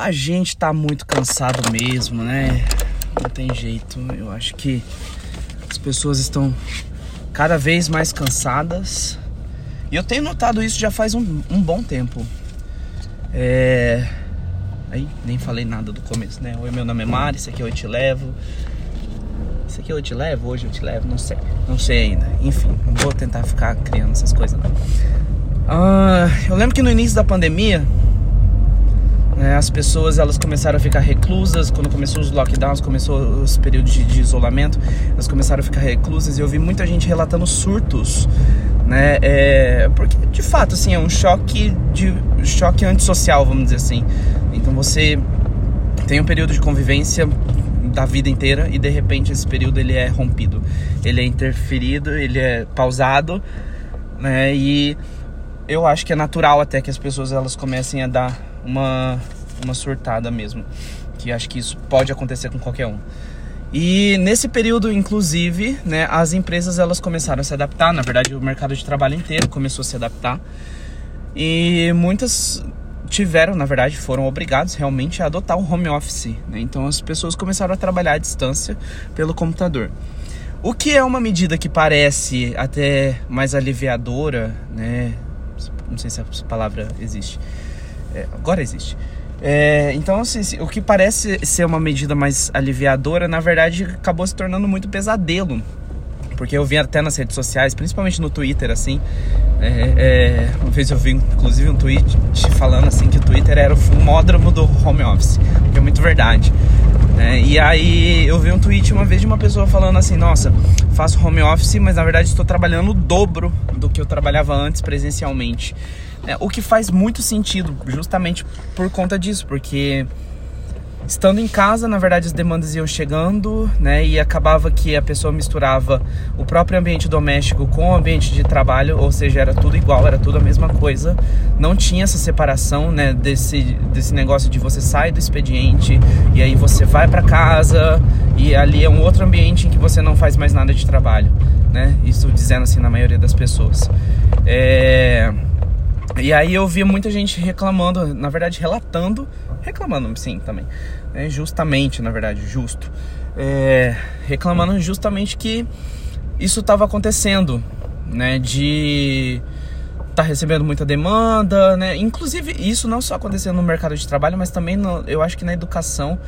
A gente tá muito cansado mesmo, né? Não tem jeito. Eu acho que as pessoas estão cada vez mais cansadas. E eu tenho notado isso já faz um, um bom tempo. É. Aí, nem falei nada do começo, né? Oi, meu nome é Mari, esse aqui eu te levo. Esse aqui eu te levo, hoje eu te levo, não sei. Não sei ainda. Enfim, não vou tentar ficar criando essas coisas, não. Ah, eu lembro que no início da pandemia, né, as pessoas elas começaram a ficar reclusas. Quando começou os lockdowns, começou os períodos de, de isolamento, elas começaram a ficar reclusas. E eu vi muita gente relatando surtos né? É, porque de fato assim é um choque de choque antissocial, vamos dizer assim. Então você tem um período de convivência da vida inteira e de repente esse período ele é rompido, ele é interferido, ele é pausado, né? E eu acho que é natural até que as pessoas elas comecem a dar uma uma surtada mesmo, que acho que isso pode acontecer com qualquer um. E nesse período, inclusive, né, as empresas elas começaram a se adaptar. Na verdade, o mercado de trabalho inteiro começou a se adaptar. E muitas tiveram, na verdade, foram obrigados realmente a adotar o home office. Né? Então as pessoas começaram a trabalhar à distância pelo computador. O que é uma medida que parece até mais aliviadora, né? Não sei se essa palavra existe. É, agora existe é, então, assim, o que parece ser uma medida mais aliviadora, na verdade, acabou se tornando muito pesadelo. Porque eu vi até nas redes sociais, principalmente no Twitter, assim. É, é, uma vez eu vi, inclusive, um tweet falando assim que o Twitter era o fumódromo do home office. Que é muito verdade. É, e aí eu vi um tweet uma vez de uma pessoa falando assim, nossa, faço home office, mas na verdade estou trabalhando o dobro do que eu trabalhava antes presencialmente. É, o que faz muito sentido, justamente por conta disso, porque estando em casa, na verdade as demandas iam chegando, né? E acabava que a pessoa misturava o próprio ambiente doméstico com o ambiente de trabalho, ou seja, era tudo igual, era tudo a mesma coisa. Não tinha essa separação, né? Desse, desse negócio de você sai do expediente e aí você vai para casa e ali é um outro ambiente em que você não faz mais nada de trabalho, né? Isso dizendo assim na maioria das pessoas. É e aí eu vi muita gente reclamando, na verdade relatando, reclamando sim também, é, justamente, na verdade, justo, é, reclamando justamente que isso estava acontecendo, né, de tá recebendo muita demanda, né, inclusive isso não só acontecendo no mercado de trabalho, mas também no, eu acho que na educação,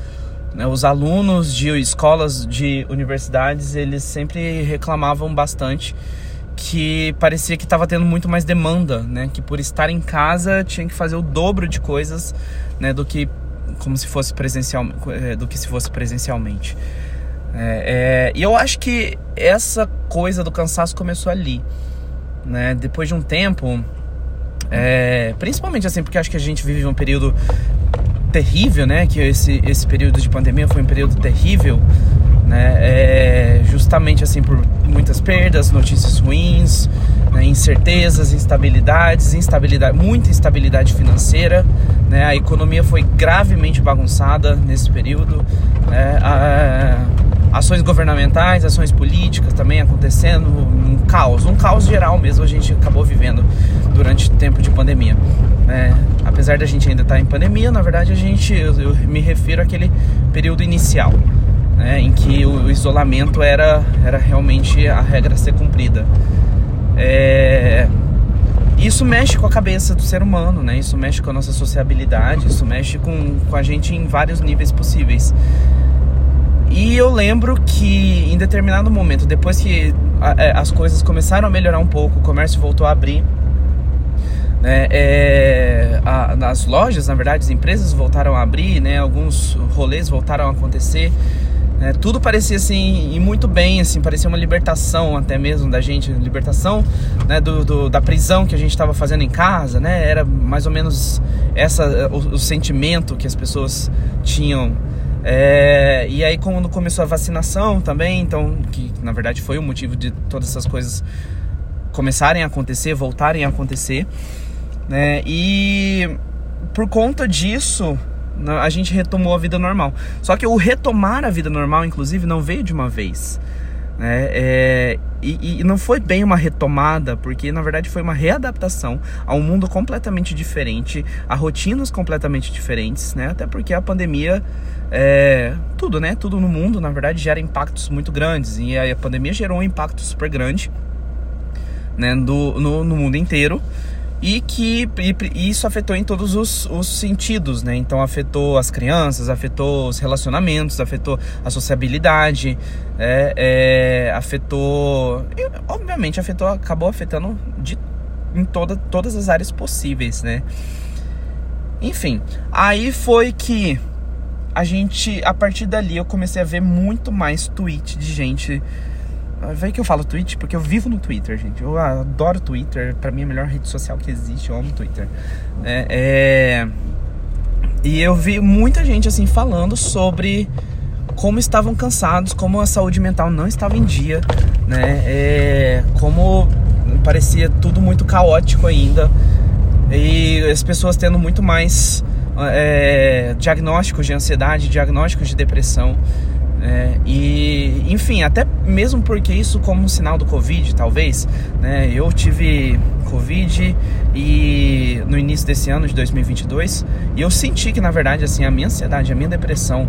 né, os alunos de escolas, de universidades, eles sempre reclamavam bastante que parecia que estava tendo muito mais demanda, né? Que por estar em casa tinha que fazer o dobro de coisas, né? Do que como se fosse presencial, é, do que se fosse presencialmente. É, é, e eu acho que essa coisa do cansaço começou ali, né? Depois de um tempo, é, principalmente assim, porque acho que a gente vive um período terrível, né? Que esse esse período de pandemia foi um período terrível né? É justamente assim por muitas perdas, notícias ruins, né? incertezas, instabilidades, instabilidade, muita instabilidade financeira, né? A economia foi gravemente bagunçada nesse período, né? ações governamentais, ações políticas também acontecendo, um caos, um caos geral mesmo a gente acabou vivendo durante o tempo de pandemia. É, apesar da gente ainda estar em pandemia, na verdade a gente, eu, eu me refiro àquele período inicial né, em que o isolamento era, era realmente a regra a ser cumprida. É... Isso mexe com a cabeça do ser humano, né? Isso mexe com a nossa sociabilidade, isso mexe com, com a gente em vários níveis possíveis. E eu lembro que em determinado momento, depois que é, as coisas começaram a melhorar um pouco, o comércio voltou a abrir, né, é, a, as lojas, na verdade, as empresas voltaram a abrir, né, alguns rolês voltaram a acontecer. Né? Tudo parecia assim, e muito bem, assim, parecia uma libertação até mesmo da gente, libertação né, do, do da prisão que a gente estava fazendo em casa, né? Era mais ou menos essa o, o sentimento que as pessoas tinham. É, e aí quando começou a vacinação também, então, que na verdade foi o motivo de todas essas coisas começarem a acontecer, voltarem a acontecer, né? E por conta disso, a gente retomou a vida normal. Só que o retomar a vida normal, inclusive, não veio de uma vez. Né? É, e, e, não foi bem uma retomada, porque na verdade foi uma readaptação a um mundo completamente diferente, a rotinas completamente diferentes, né? Até porque a pandemia, é, tudo, né? Tudo no mundo, na verdade, gera impactos muito grandes. E a pandemia gerou um impacto super grande né, do, no, no mundo inteiro e que e, isso afetou em todos os, os, sentidos, né? Então afetou as crianças, afetou os relacionamentos, afetou a sociabilidade, é, é, afetou, e, obviamente afetou, acabou afetando de, em toda, todas as áreas possíveis, né? Enfim, aí foi que a gente, a partir dali, eu comecei a ver muito mais tweet de gente Vê que eu falo Twitch porque eu vivo no Twitter, gente. Eu adoro Twitter. Pra mim é a melhor rede social que existe. Eu amo Twitter. É, é... E eu vi muita gente assim falando sobre como estavam cansados, como a saúde mental não estava em dia, né? É... Como parecia tudo muito caótico ainda. E as pessoas tendo muito mais é, diagnósticos de ansiedade, diagnósticos de depressão. É, e, enfim, até mesmo porque isso como um sinal do Covid, talvez, né? Eu tive Covid e no início desse ano de 2022 e eu senti que na verdade assim a minha ansiedade, a minha depressão,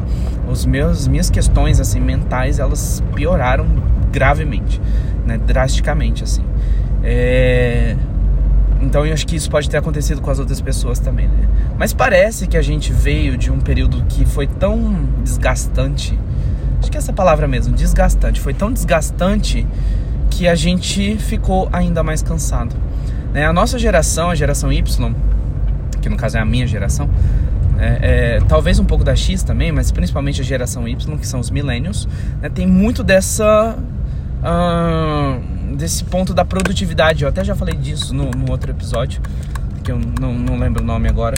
os meus minhas questões assim mentais elas pioraram gravemente, né? Drasticamente assim. É... Então eu acho que isso pode ter acontecido com as outras pessoas também, né? Mas parece que a gente veio de um período que foi tão desgastante acho que é essa palavra mesmo, desgastante. Foi tão desgastante que a gente ficou ainda mais cansado. Né? A nossa geração, a geração Y, que no caso é a minha geração, é, é, talvez um pouco da X também, mas principalmente a geração Y, que são os millennials, né? tem muito dessa. Uh, desse ponto da produtividade. Eu até já falei disso no, no outro episódio, que eu não, não lembro o nome agora.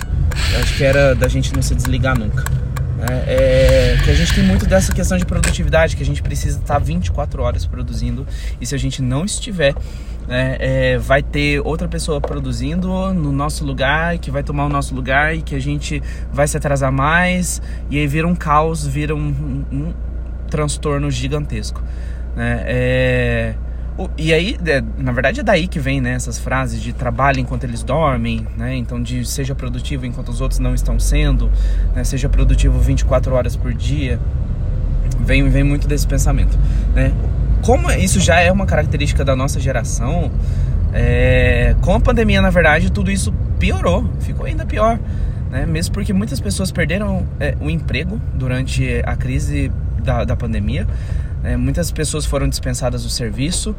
Eu acho que era da gente não se desligar nunca. É, é, que a gente tem muito dessa questão de produtividade, que a gente precisa estar 24 horas produzindo, e se a gente não estiver, é, é, vai ter outra pessoa produzindo no nosso lugar, que vai tomar o nosso lugar e que a gente vai se atrasar mais, e aí vira um caos, vira um, um, um transtorno gigantesco. Né? É, e aí, é, na verdade, é daí que vem né, essas frases de trabalho enquanto eles dormem, né? Então, de seja produtivo enquanto os outros não estão sendo, né? seja produtivo 24 horas por dia. Vem, vem muito desse pensamento, né? Como isso já é uma característica da nossa geração, é, com a pandemia, na verdade, tudo isso piorou, ficou ainda pior. Né? Mesmo porque muitas pessoas perderam é, o emprego durante a crise da, da pandemia. É, muitas pessoas foram dispensadas do serviço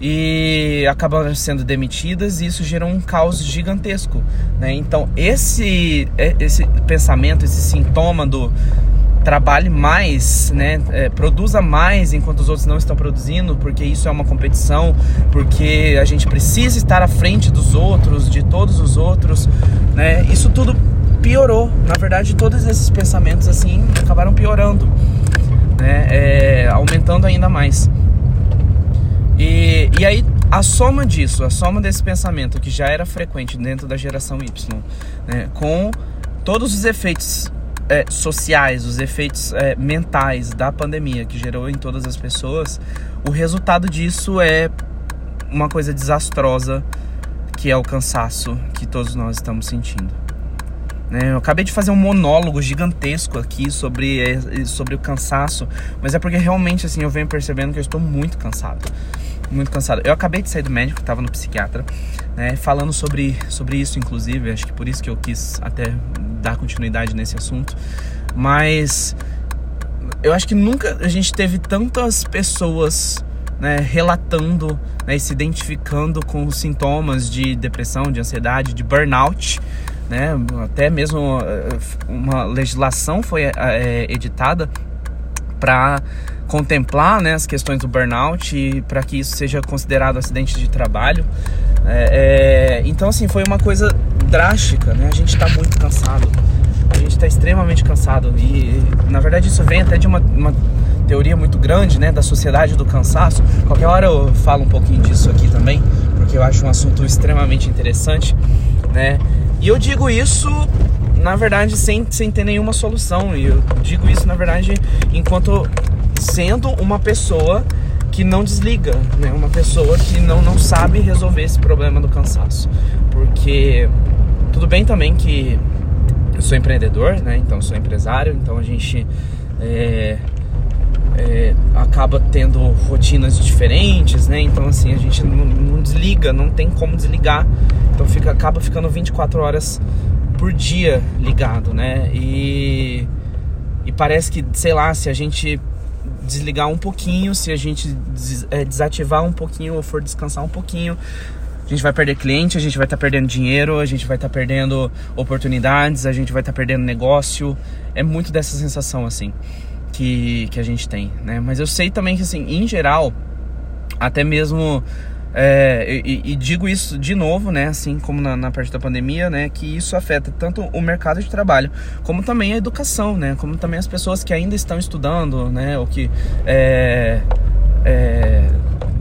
e acabaram sendo demitidas e isso gerou um caos gigantesco. Né? Então esse, é, esse pensamento, esse sintoma do trabalhe mais, né, é, produza mais enquanto os outros não estão produzindo, porque isso é uma competição, porque a gente precisa estar à frente dos outros, de todos os outros, né? Isso tudo piorou. Na verdade, todos esses pensamentos assim acabaram piorando né, é, aumentando ainda mais. E, e aí a soma disso, a soma desse pensamento que já era frequente dentro da geração Y, né, com todos os efeitos é, sociais, os efeitos é, mentais da pandemia que gerou em todas as pessoas, o resultado disso é uma coisa desastrosa que é o cansaço que todos nós estamos sentindo. Né? Eu acabei de fazer um monólogo gigantesco aqui sobre, eh, sobre o cansaço, mas é porque realmente assim eu venho percebendo que eu estou muito cansado. Muito cansado. Eu acabei de sair do médico, estava no psiquiatra, né, falando sobre, sobre isso, inclusive. Acho que por isso que eu quis até dar continuidade nesse assunto. Mas eu acho que nunca a gente teve tantas pessoas né, relatando né, e se identificando com os sintomas de depressão, de ansiedade, de burnout né? Até mesmo eh, uma legislação foi é, editada para contemplar né, as questões do burnout para que isso seja considerado acidente de trabalho. É, é, então, assim, foi uma coisa drástica, né? A gente está muito cansado, a gente está extremamente cansado e, na verdade, isso vem até de uma, uma teoria muito grande, né, da sociedade do cansaço. Qualquer hora eu falo um pouquinho disso aqui também, porque eu acho um assunto extremamente interessante, né? E eu digo isso, na verdade, sem, sem ter nenhuma solução. E eu digo isso, na verdade, enquanto sendo uma pessoa que não desliga, né? Uma pessoa que não, não sabe resolver esse problema do cansaço. Porque tudo bem também que eu sou empreendedor, né? Então sou empresário, então a gente é, é, acaba tendo rotinas diferentes, né? Então assim, a gente não, não, desliga, não tem como desligar. Então fica, acaba ficando 24 horas por dia ligado, né? E, e parece que, sei lá, se a gente desligar um pouquinho, se a gente des, é, desativar um pouquinho ou for descansar um pouquinho, a gente vai perder cliente, a gente vai estar tá perdendo dinheiro, a gente vai estar tá perdendo oportunidades, a gente vai estar tá perdendo negócio. É muito dessa sensação assim que, que a gente tem, né? Mas eu sei também que assim, em geral, até mesmo é, e, e, digo isso de novo, né, assim como na, na, parte da pandemia, né, que isso afeta tanto o mercado de trabalho, como também a educação, né, como também as pessoas que ainda estão estudando, né, ou que é, é,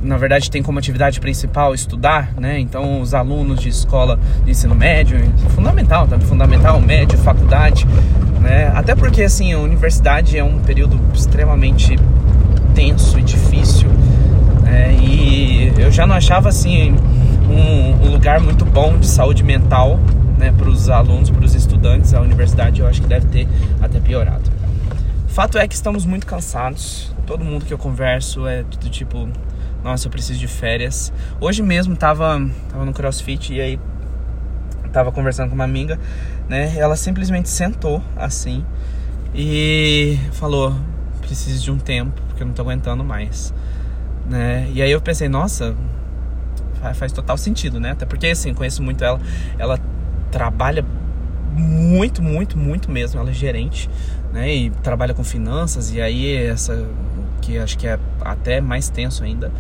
na verdade tem como atividade principal estudar, né? Então os alunos de escola de ensino médio, fundamental, tá? fundamental, médio, faculdade, né? Até porque assim a universidade é um período extremamente tenso e difícil, né? E eu já não achava assim um, um lugar muito bom de saúde mental, né? Para os alunos, para os estudantes, a universidade eu acho que deve ter até piorado. Fato é que estamos muito cansados. Todo mundo que eu converso é do tipo, nossa, eu preciso de férias. Hoje mesmo tava, tava no CrossFit e aí tava conversando com uma amiga, né? Ela simplesmente sentou assim e falou: preciso de um tempo, porque eu não tô aguentando mais, né? E aí eu pensei, nossa, faz total sentido, né? Até porque assim, conheço muito ela, ela trabalha muito, muito, muito mesmo. Ela é gerente, né? E trabalha com finanças e aí essa que acho que é até mais tenso ainda.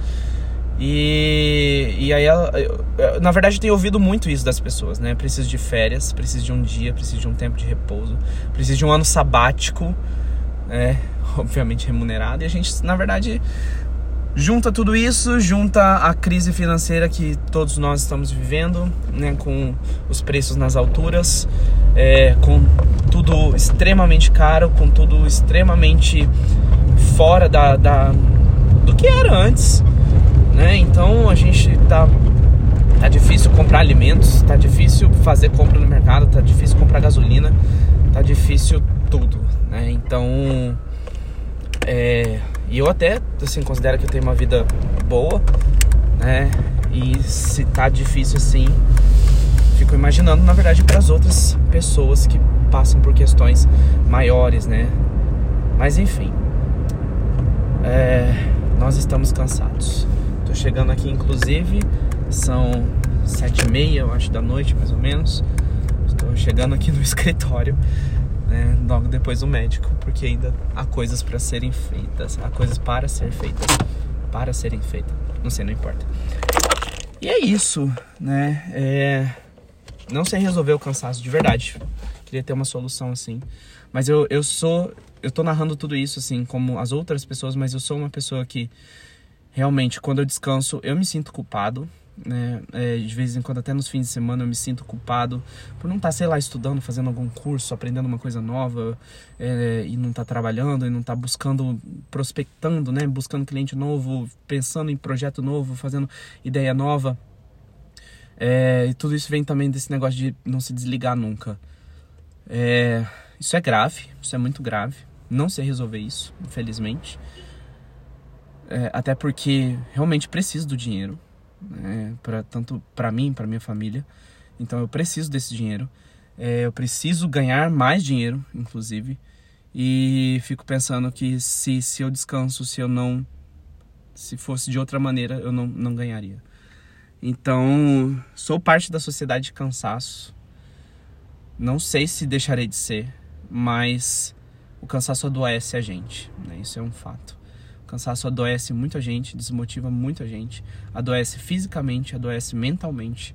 E, e aí, ela, eu, na verdade, eu tenho ouvido muito isso das pessoas, né? Preciso de férias, preciso de um dia, preciso de um tempo de repouso, preciso de um ano sabático, né? Obviamente remunerado. E a gente, na verdade, junta tudo isso, junta a crise financeira que todos nós estamos vivendo, né? Com os preços nas alturas, é, com tudo extremamente caro, com tudo extremamente fora da, da do que era antes, né? Então a gente tá tá difícil comprar alimentos, tá difícil fazer compra no mercado, tá difícil comprar gasolina, tá difícil tudo, né? Então é, e eu até assim considero que eu tenho uma vida boa, né? E se tá difícil assim, fico imaginando na verdade para as outras pessoas que passam por questões maiores, né? Mas enfim, é, nós estamos cansados. Tô chegando aqui, inclusive, são sete e meia, eu acho, da noite, mais ou menos. Estou chegando aqui no escritório, né, logo depois do médico, porque ainda há coisas para serem feitas, há coisas para ser feitas, para serem feitas. Não sei, não importa. E é isso, né? É... Não sei resolver o cansaço de verdade. Queria ter uma solução assim. Mas eu, eu sou eu tô narrando tudo isso assim como as outras pessoas, mas eu sou uma pessoa que realmente quando eu descanso eu me sinto culpado, né? É, de vez em quando até nos fins de semana eu me sinto culpado por não estar, tá, sei lá, estudando, fazendo algum curso, aprendendo uma coisa nova é, e não estar tá trabalhando e não estar tá buscando, prospectando, né? Buscando cliente novo, pensando em projeto novo, fazendo ideia nova. É, e tudo isso vem também desse negócio de não se desligar nunca. É, isso é grave, isso é muito grave. Não sei resolver isso, infelizmente. É, até porque realmente preciso do dinheiro, né, tanto para mim, para minha família. Então eu preciso desse dinheiro. É, eu preciso ganhar mais dinheiro, inclusive. E fico pensando que se, se eu descanso, se eu não. Se fosse de outra maneira, eu não, não ganharia. Então, sou parte da sociedade de cansaço. Não sei se deixarei de ser mas o cansaço adoece a gente, né? Isso é um fato. O cansaço adoece muita gente, desmotiva muita gente, adoece fisicamente, adoece mentalmente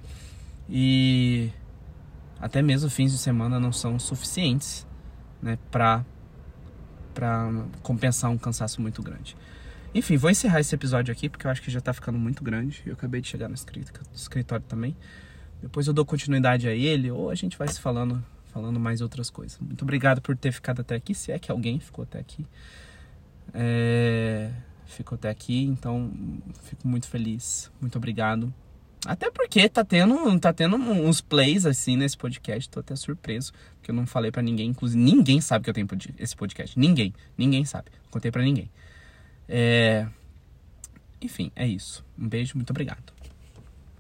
e até mesmo fins de semana não são suficientes, né, para para compensar um cansaço muito grande. Enfim, vou encerrar esse episódio aqui porque eu acho que já tá ficando muito grande. Eu acabei de chegar no escritório também. Depois eu dou continuidade a ele ou a gente vai se falando falando mais outras coisas. Muito obrigado por ter ficado até aqui, se é que alguém ficou até aqui. É... ficou até aqui, então fico muito feliz. Muito obrigado. Até porque tá tendo, tá tendo uns plays assim nesse podcast, tô até surpreso, porque eu não falei para ninguém, inclusive ninguém sabe que eu tenho esse podcast. Ninguém, ninguém sabe. Contei para ninguém. É... Enfim, é isso. Um beijo, muito obrigado.